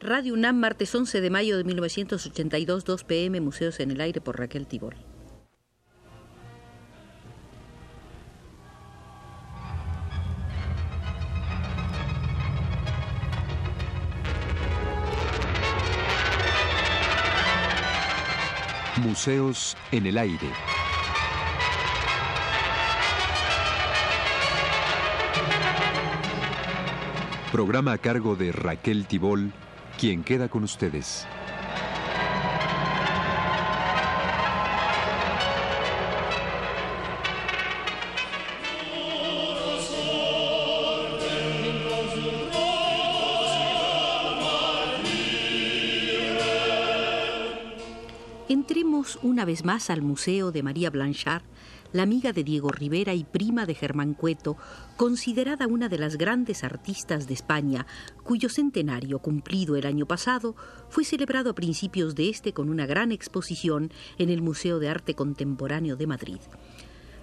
Radio UNAM, martes 11 de mayo de 1982, 2 pm, Museos en el Aire por Raquel Tibol. Museos en el Aire. Programa a cargo de Raquel Tibol, quien queda con ustedes. Entremos una vez más al Museo de María Blanchard, la amiga de Diego Rivera y prima de Germán Cueto, considerada una de las grandes artistas de España, cuyo centenario cumplido el año pasado fue celebrado a principios de este con una gran exposición en el Museo de Arte Contemporáneo de Madrid.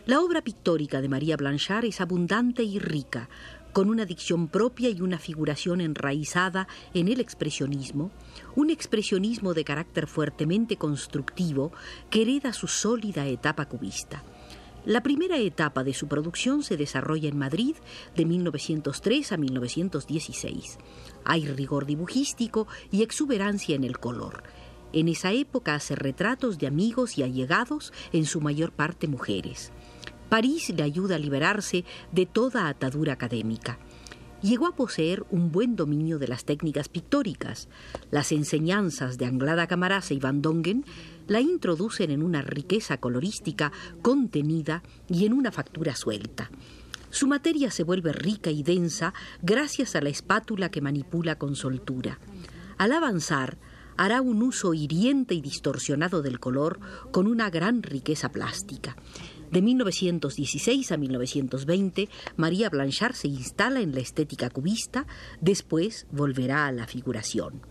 La obra pictórica de María Blanchard es abundante y rica, con una dicción propia y una figuración enraizada en el expresionismo, un expresionismo de carácter fuertemente constructivo que hereda su sólida etapa cubista. La primera etapa de su producción se desarrolla en Madrid de 1903 a 1916. Hay rigor dibujístico y exuberancia en el color. En esa época hace retratos de amigos y allegados, en su mayor parte mujeres. París le ayuda a liberarse de toda atadura académica llegó a poseer un buen dominio de las técnicas pictóricas. Las enseñanzas de Anglada Camarasa y Van Dongen la introducen en una riqueza colorística contenida y en una factura suelta. Su materia se vuelve rica y densa gracias a la espátula que manipula con soltura. Al avanzar, hará un uso hiriente y distorsionado del color con una gran riqueza plástica. De 1916 a 1920, María Blanchard se instala en la estética cubista, después volverá a la figuración.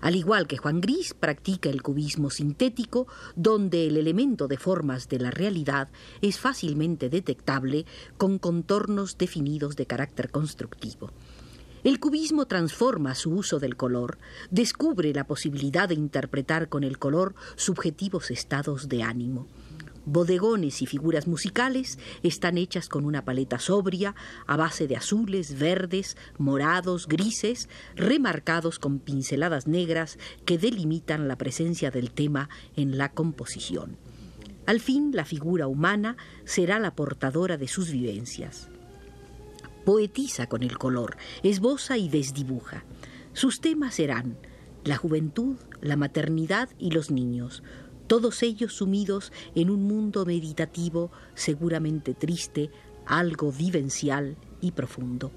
Al igual que Juan Gris, practica el cubismo sintético, donde el elemento de formas de la realidad es fácilmente detectable con contornos definidos de carácter constructivo. El cubismo transforma su uso del color, descubre la posibilidad de interpretar con el color subjetivos estados de ánimo. Bodegones y figuras musicales están hechas con una paleta sobria, a base de azules, verdes, morados, grises, remarcados con pinceladas negras que delimitan la presencia del tema en la composición. Al fin, la figura humana será la portadora de sus vivencias. Poetiza con el color, esboza y desdibuja. Sus temas serán la juventud, la maternidad y los niños, todos ellos sumidos en un mundo meditativo, seguramente triste, algo vivencial y profundo.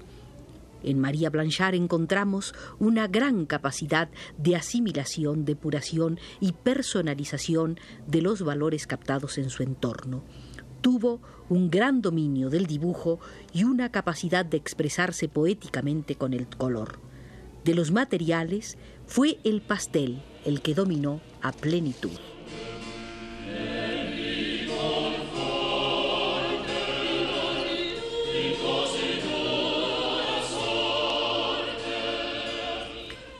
En María Blanchard encontramos una gran capacidad de asimilación, depuración y personalización de los valores captados en su entorno. Tuvo un gran dominio del dibujo y una capacidad de expresarse poéticamente con el color. De los materiales fue el pastel el que dominó a plenitud.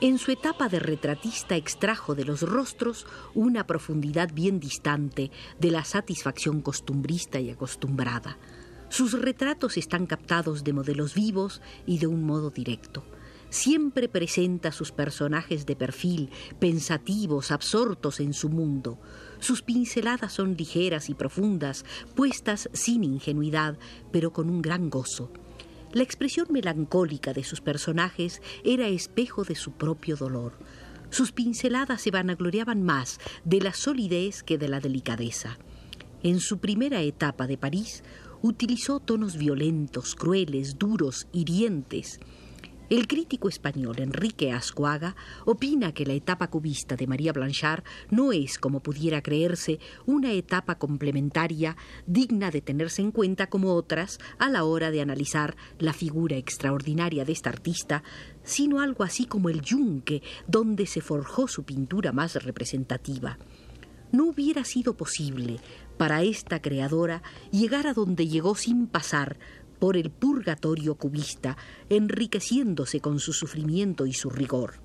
En su etapa de retratista extrajo de los rostros una profundidad bien distante de la satisfacción costumbrista y acostumbrada. Sus retratos están captados de modelos vivos y de un modo directo. Siempre presenta sus personajes de perfil, pensativos, absortos en su mundo. Sus pinceladas son ligeras y profundas, puestas sin ingenuidad, pero con un gran gozo. La expresión melancólica de sus personajes era espejo de su propio dolor. Sus pinceladas se vanagloriaban más de la solidez que de la delicadeza. En su primera etapa de París, utilizó tonos violentos, crueles, duros, hirientes. El crítico español Enrique Ascuaga opina que la etapa cubista de María Blanchard no es, como pudiera creerse, una etapa complementaria digna de tenerse en cuenta como otras a la hora de analizar la figura extraordinaria de esta artista, sino algo así como el yunque donde se forjó su pintura más representativa. No hubiera sido posible para esta creadora llegar a donde llegó sin pasar por el purgatorio cubista, enriqueciéndose con su sufrimiento y su rigor.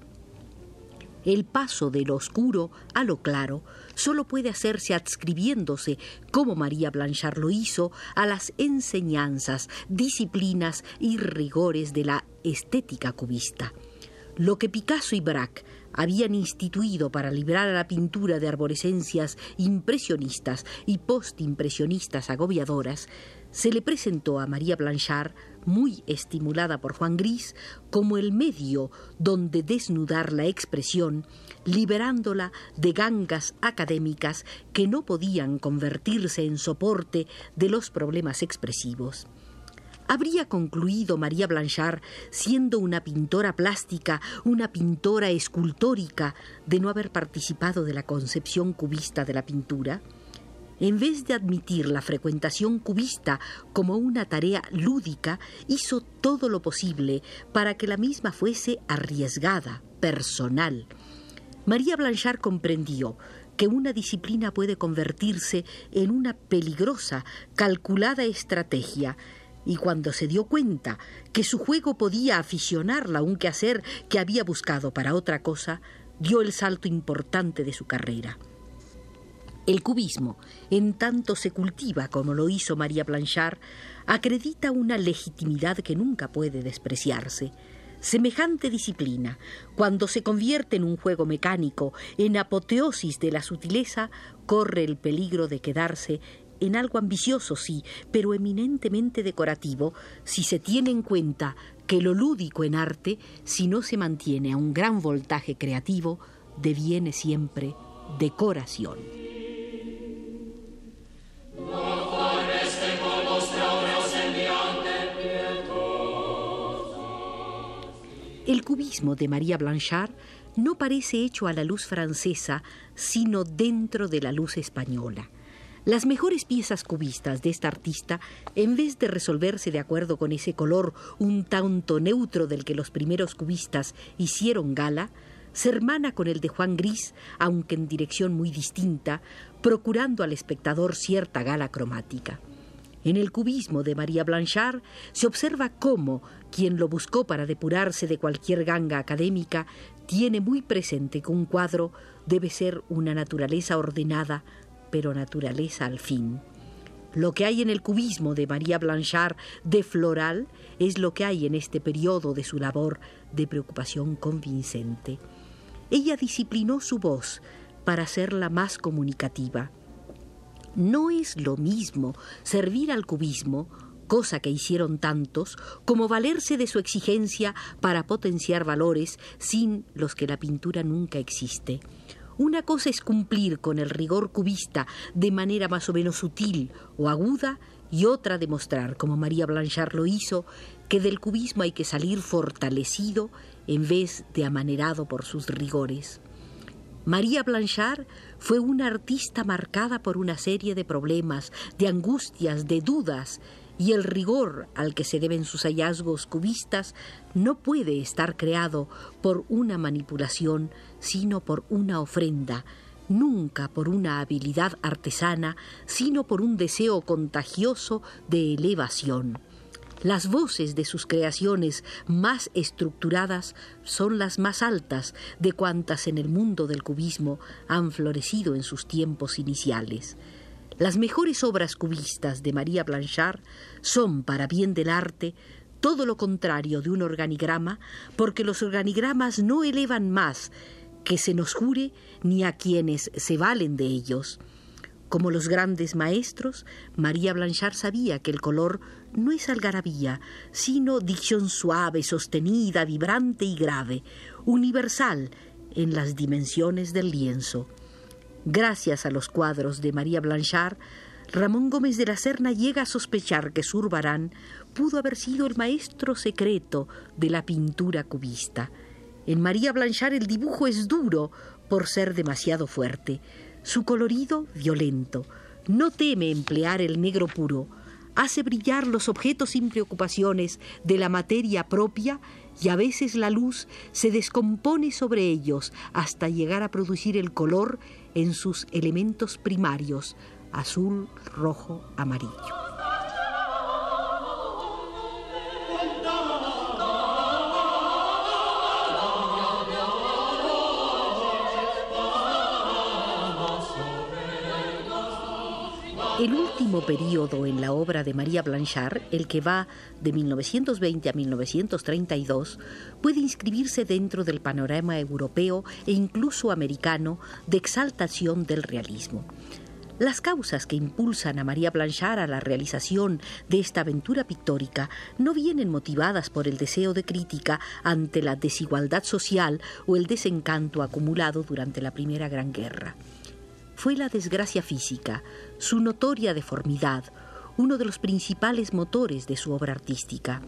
El paso de lo oscuro a lo claro solo puede hacerse adscribiéndose, como María Blanchard lo hizo, a las enseñanzas, disciplinas y rigores de la estética cubista. Lo que Picasso y Braque habían instituido para librar a la pintura de arborescencias impresionistas y postimpresionistas agobiadoras, se le presentó a María Blanchard, muy estimulada por Juan Gris, como el medio donde desnudar la expresión, liberándola de gangas académicas que no podían convertirse en soporte de los problemas expresivos. Habría concluido María Blanchard siendo una pintora plástica, una pintora escultórica, de no haber participado de la concepción cubista de la pintura? En vez de admitir la frecuentación cubista como una tarea lúdica, hizo todo lo posible para que la misma fuese arriesgada, personal. María Blanchard comprendió que una disciplina puede convertirse en una peligrosa, calculada estrategia, y cuando se dio cuenta que su juego podía aficionarla a un quehacer que había buscado para otra cosa, dio el salto importante de su carrera. El cubismo, en tanto se cultiva como lo hizo María Blanchard, acredita una legitimidad que nunca puede despreciarse. Semejante disciplina, cuando se convierte en un juego mecánico, en apoteosis de la sutileza, corre el peligro de quedarse en algo ambicioso, sí, pero eminentemente decorativo, si se tiene en cuenta que lo lúdico en arte, si no se mantiene a un gran voltaje creativo, deviene siempre decoración. El cubismo de María Blanchard no parece hecho a la luz francesa, sino dentro de la luz española. Las mejores piezas cubistas de esta artista, en vez de resolverse de acuerdo con ese color un tanto neutro del que los primeros cubistas hicieron gala, se hermana con el de Juan Gris, aunque en dirección muy distinta, procurando al espectador cierta gala cromática. En el cubismo de María Blanchard se observa cómo quien lo buscó para depurarse de cualquier ganga académica tiene muy presente que un cuadro debe ser una naturaleza ordenada, pero naturaleza al fin. Lo que hay en el cubismo de María Blanchard de floral es lo que hay en este periodo de su labor de preocupación convincente. Ella disciplinó su voz para hacerla más comunicativa. No es lo mismo servir al cubismo, cosa que hicieron tantos, como valerse de su exigencia para potenciar valores sin los que la pintura nunca existe. Una cosa es cumplir con el rigor cubista de manera más o menos sutil o aguda y otra demostrar, como María Blanchard lo hizo, que del cubismo hay que salir fortalecido en vez de amanerado por sus rigores. María Blanchard fue una artista marcada por una serie de problemas, de angustias, de dudas, y el rigor al que se deben sus hallazgos cubistas no puede estar creado por una manipulación, sino por una ofrenda, nunca por una habilidad artesana, sino por un deseo contagioso de elevación. Las voces de sus creaciones más estructuradas son las más altas de cuantas en el mundo del cubismo han florecido en sus tiempos iniciales. Las mejores obras cubistas de María Blanchard son, para bien del arte, todo lo contrario de un organigrama, porque los organigramas no elevan más que se nos jure ni a quienes se valen de ellos. Como los grandes maestros, María Blanchard sabía que el color no es algarabía, sino dicción suave, sostenida, vibrante y grave, universal en las dimensiones del lienzo. Gracias a los cuadros de María Blanchard, Ramón Gómez de la Serna llega a sospechar que Zurbarán pudo haber sido el maestro secreto de la pintura cubista. En María Blanchard el dibujo es duro por ser demasiado fuerte su colorido violento. No teme emplear el negro puro. Hace brillar los objetos sin preocupaciones de la materia propia y a veces la luz se descompone sobre ellos hasta llegar a producir el color en sus elementos primarios, azul, rojo, amarillo. El último periodo en la obra de María Blanchard, el que va de 1920 a 1932, puede inscribirse dentro del panorama europeo e incluso americano de exaltación del realismo. Las causas que impulsan a María Blanchard a la realización de esta aventura pictórica no vienen motivadas por el deseo de crítica ante la desigualdad social o el desencanto acumulado durante la Primera Gran Guerra fue la desgracia física, su notoria deformidad, uno de los principales motores de su obra artística.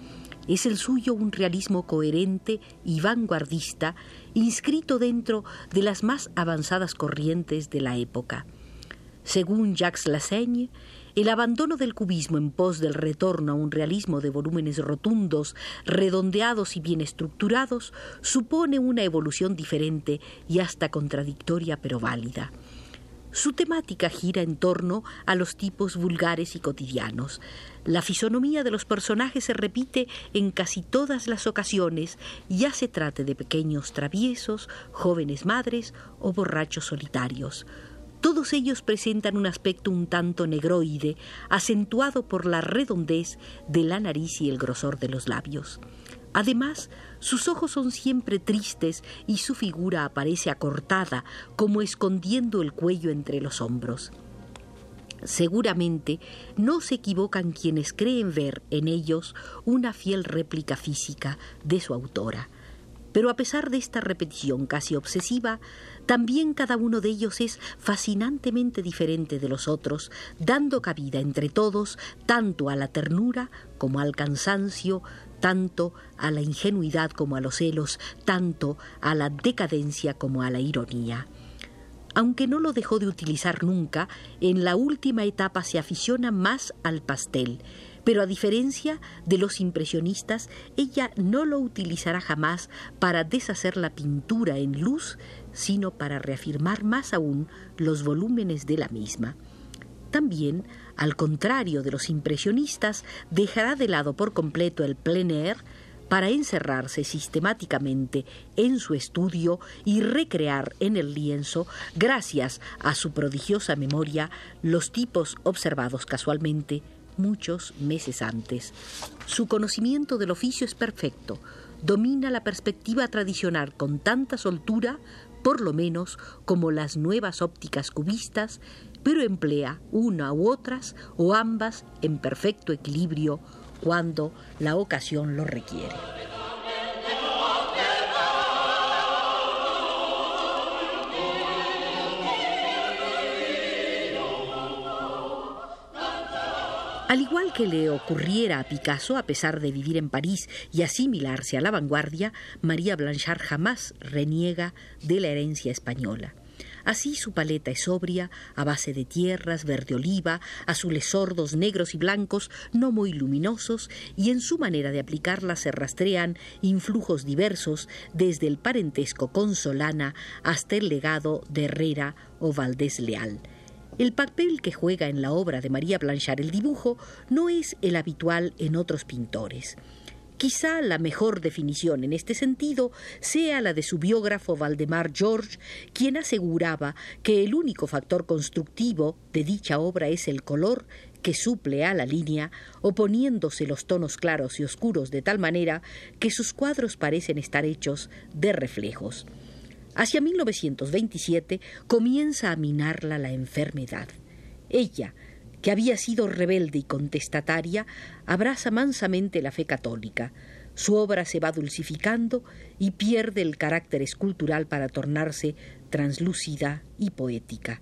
Es el suyo un realismo coherente y vanguardista, inscrito dentro de las más avanzadas corrientes de la época. Según Jacques Lassaigne, el abandono del cubismo en pos del retorno a un realismo de volúmenes rotundos, redondeados y bien estructurados supone una evolución diferente y hasta contradictoria pero válida. Su temática gira en torno a los tipos vulgares y cotidianos. La fisonomía de los personajes se repite en casi todas las ocasiones, ya se trate de pequeños traviesos, jóvenes madres o borrachos solitarios. Todos ellos presentan un aspecto un tanto negroide, acentuado por la redondez de la nariz y el grosor de los labios. Además, sus ojos son siempre tristes y su figura aparece acortada, como escondiendo el cuello entre los hombros. Seguramente no se equivocan quienes creen ver en ellos una fiel réplica física de su autora. Pero a pesar de esta repetición casi obsesiva, también cada uno de ellos es fascinantemente diferente de los otros, dando cabida entre todos tanto a la ternura como al cansancio, tanto a la ingenuidad como a los celos, tanto a la decadencia como a la ironía. Aunque no lo dejó de utilizar nunca, en la última etapa se aficiona más al pastel, pero a diferencia de los impresionistas, ella no lo utilizará jamás para deshacer la pintura en luz, sino para reafirmar más aún los volúmenes de la misma. También, al contrario de los impresionistas, dejará de lado por completo el plein air para encerrarse sistemáticamente en su estudio y recrear en el lienzo, gracias a su prodigiosa memoria, los tipos observados casualmente muchos meses antes. Su conocimiento del oficio es perfecto, domina la perspectiva tradicional con tanta soltura, por lo menos como las nuevas ópticas cubistas, pero emplea una u otras o ambas en perfecto equilibrio cuando la ocasión lo requiere. Al igual que le ocurriera a Picasso, a pesar de vivir en París y asimilarse a la vanguardia, María Blanchard jamás reniega de la herencia española. Así su paleta es sobria, a base de tierras, verde oliva, azules sordos, negros y blancos, no muy luminosos, y en su manera de aplicarla se rastrean influjos diversos, desde el parentesco con Solana hasta el legado de Herrera o Valdés Leal. El papel que juega en la obra de María Blanchard el dibujo no es el habitual en otros pintores. Quizá la mejor definición en este sentido sea la de su biógrafo Valdemar George, quien aseguraba que el único factor constructivo de dicha obra es el color que suple a la línea, oponiéndose los tonos claros y oscuros de tal manera que sus cuadros parecen estar hechos de reflejos. Hacia 1927 comienza a minarla la enfermedad. Ella, que había sido rebelde y contestataria, abraza mansamente la fe católica. Su obra se va dulcificando y pierde el carácter escultural para tornarse translúcida y poética.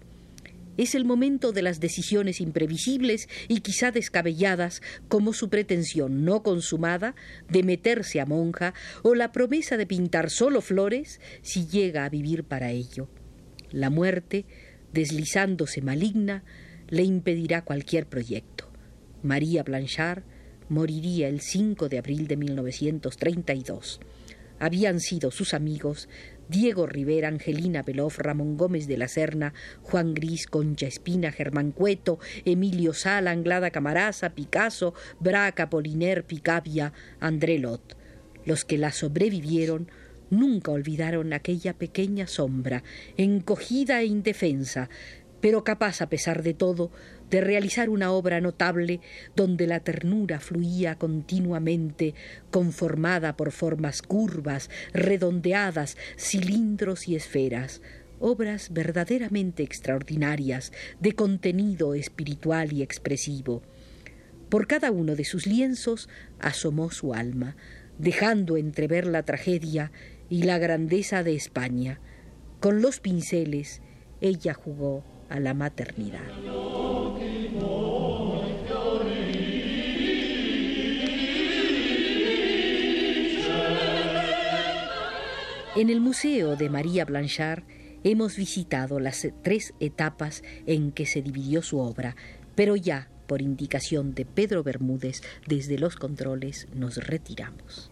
Es el momento de las decisiones imprevisibles y quizá descabelladas, como su pretensión no consumada de meterse a monja o la promesa de pintar solo flores si llega a vivir para ello. La muerte, deslizándose maligna, le impedirá cualquier proyecto. María Blanchard moriría el 5 de abril de 1932. Habían sido sus amigos Diego Rivera, Angelina Beloff, Ramón Gómez de la Serna, Juan Gris, Concha Espina, Germán Cueto, Emilio Sala, Anglada Camaraza, Picasso, Braca, Poliner, Picabia, André Lot. Los que la sobrevivieron nunca olvidaron aquella pequeña sombra, encogida e indefensa, pero capaz, a pesar de todo, de realizar una obra notable donde la ternura fluía continuamente, conformada por formas curvas, redondeadas, cilindros y esferas, obras verdaderamente extraordinarias, de contenido espiritual y expresivo. Por cada uno de sus lienzos asomó su alma, dejando entrever la tragedia y la grandeza de España. Con los pinceles ella jugó a la maternidad. En el Museo de María Blanchard hemos visitado las tres etapas en que se dividió su obra, pero ya por indicación de Pedro Bermúdez desde los controles nos retiramos.